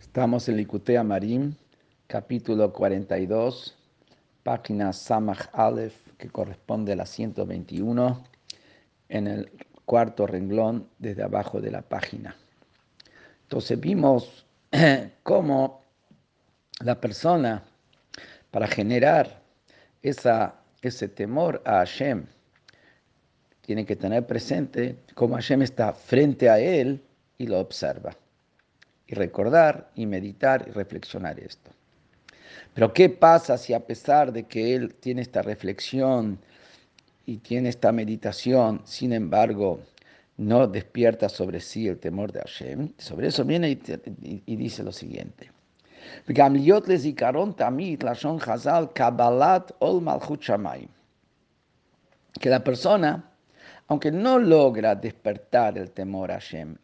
Estamos en Licutea Marim, capítulo 42, página Samach Aleph, que corresponde a la 121, en el cuarto renglón desde abajo de la página. Entonces vimos cómo la persona, para generar ese temor a Hashem, tiene que tener presente cómo Hashem está frente a él y lo observa y recordar y meditar y reflexionar esto. Pero ¿qué pasa si a pesar de que él tiene esta reflexión y tiene esta meditación, sin embargo, no despierta sobre sí el temor de Hashem? Sobre eso viene y, y dice lo siguiente. Que la persona, aunque no logra despertar el temor a Hashem,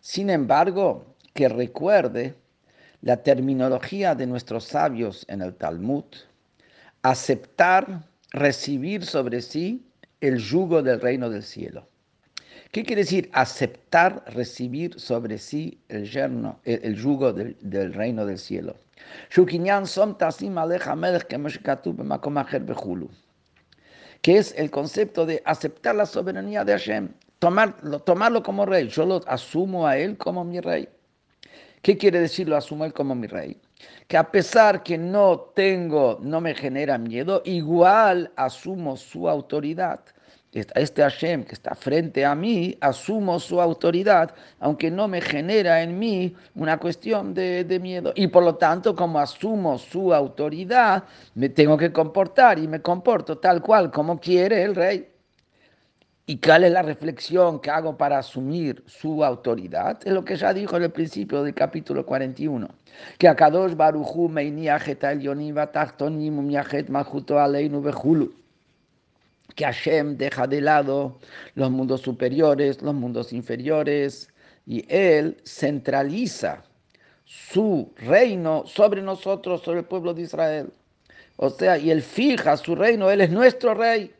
sin embargo, que recuerde la terminología de nuestros sabios en el Talmud, aceptar, recibir sobre sí el yugo del reino del cielo. ¿Qué quiere decir aceptar, recibir sobre sí el, yerno, el, yugo del, reino del cielo? Que es el concepto de aceptar la soberanía de Hashem, tomarlo, tomarlo como rey. Yo lo asumo a él como mi rey. ¿Qué quiere decir lo asumo él como mi rey? Que a pesar que no tengo, no me genera miedo, igual asumo su autoridad. Este Hashem que está frente a mí, asumo su autoridad, aunque no me genera en mí una cuestión de, de miedo. Y por lo tanto, como asumo su autoridad, me tengo que comportar y me comporto tal cual como quiere el rey. ¿Y cuál es la reflexión que hago para asumir su autoridad? Es lo que ya dijo en el principio del capítulo 41. Que Akadosh Baruchu. Que Hashem deja de lado los mundos superiores, los mundos inferiores, y Él centraliza su reino sobre nosotros, sobre el pueblo de Israel. O sea, y Él fija su reino, Él es nuestro rey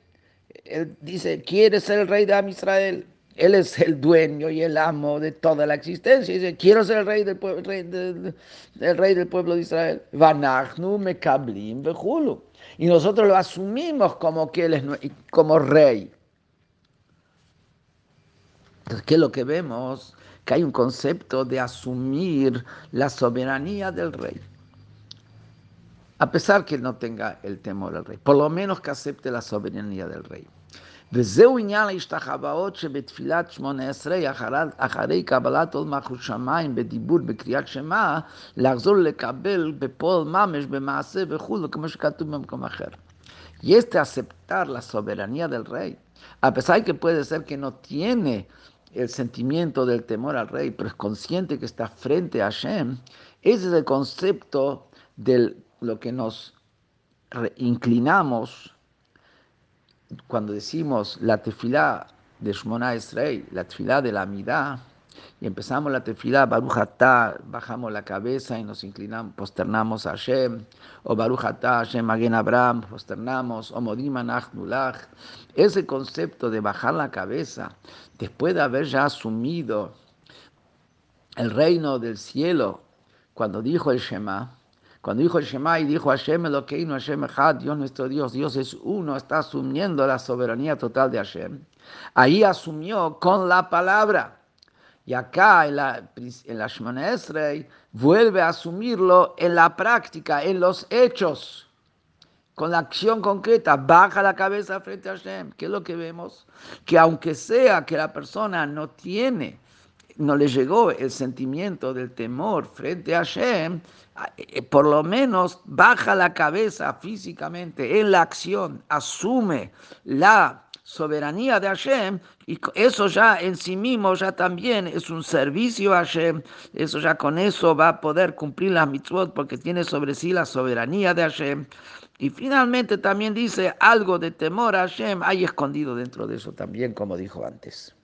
él dice, quiere ser el rey de Israel. Él es el dueño y el amo de toda la existencia. dice, quiero ser el rey del, pueblo, rey el rey del pueblo de Israel. Y nosotros lo asumimos como que él es como rey. Entonces, ¿qué es lo que vemos? Que hay un concepto de asumir la soberanía del rey a pesar que no tenga el temor al rey, por lo menos que acepte la soberanía del rey. וזהו עניין ההשתחוואות שבתפילת שמונה עשרה אחרי קבלת עול מלכות שמיים בדיבור בקריאת שמע, לחזור לקבל בפועל ממש, במעשה וכו', כמו שכתוב במקום אחר. Y este aceptar la soberanía del rey, a pesar que puede ser que no tiene el sentimiento del temor al rey, pero es consciente que está frente a Hashem, ese es el concepto del lo que nos inclinamos cuando decimos la tefilá de Shmona Israel, la tefilá de la Amidá, y empezamos la tefilá, Baruch bajamos la cabeza y nos inclinamos, posternamos a Hashem, o Baruch Hashem Magen Abraham, posternamos, o Modim Nulach. Ese concepto de bajar la cabeza, después de haber ya asumido el reino del cielo, cuando dijo el Shema, cuando dijo el Shema y dijo Hashem Elokeinu, Hashem Echad, Dios nuestro Dios, Dios es uno, está asumiendo la soberanía total de Hashem. Ahí asumió con la palabra. Y acá en la, en la Shemona Esrei vuelve a asumirlo en la práctica, en los hechos, con la acción concreta, baja la cabeza frente a Hashem. ¿Qué es lo que vemos? Que aunque sea que la persona no tiene no le llegó el sentimiento del temor frente a Hashem, eh, por lo menos baja la cabeza físicamente en la acción, asume la soberanía de Hashem, y eso ya en sí mismo ya también es un servicio a Hashem, eso ya con eso va a poder cumplir las mitzvot porque tiene sobre sí la soberanía de Hashem. Y finalmente también dice algo de temor a Hashem, hay escondido dentro de eso también, como dijo antes.